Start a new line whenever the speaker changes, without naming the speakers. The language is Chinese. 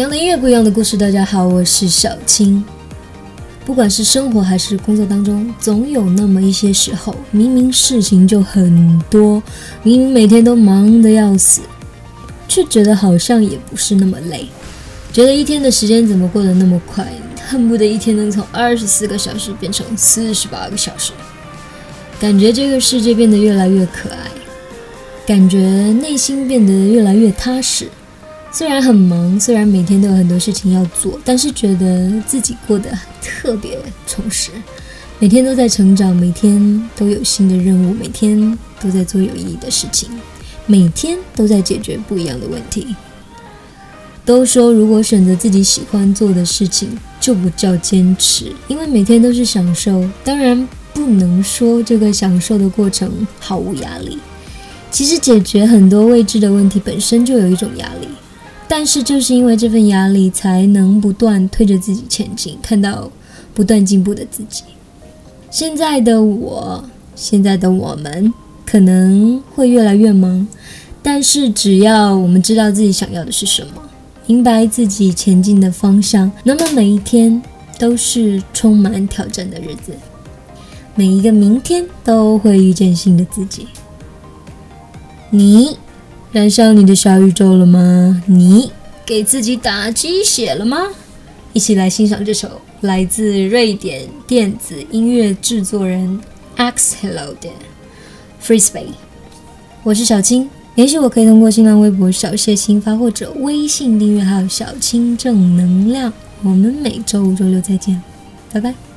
一样的音乐，不一样的故事。大家好，我是小青。不管是生活还是工作当中，总有那么一些时候，明明事情就很多，明明每天都忙得要死，却觉得好像也不是那么累。觉得一天的时间怎么过得那么快，恨不得一天能从二十四个小时变成四十八个小时。感觉这个世界变得越来越可爱，感觉内心变得越来越踏实。虽然很忙，虽然每天都有很多事情要做，但是觉得自己过得特别充实。每天都在成长，每天都有新的任务，每天都在做有意义的事情，每天都在解决不一样的问题。都说如果选择自己喜欢做的事情，就不叫坚持，因为每天都是享受。当然不能说这个享受的过程毫无压力。其实解决很多未知的问题本身就有一种压力。但是就是因为这份压力，才能不断推着自己前进，看到不断进步的自己。现在的我，现在的我们可能会越来越忙，但是只要我们知道自己想要的是什么，明白自己前进的方向，那么每一天都是充满挑战的日子，每一个明天都会遇见新的自己。你。燃烧你的小宇宙了吗？你给自己打鸡血了吗？一起来欣赏这首来自瑞典电子音乐制作人 Axhello 的 Free Space。我是小青，联系我可以通过新浪微博小谢新发或者微信订阅号小青正能量。我们每周五、周六再见，拜拜。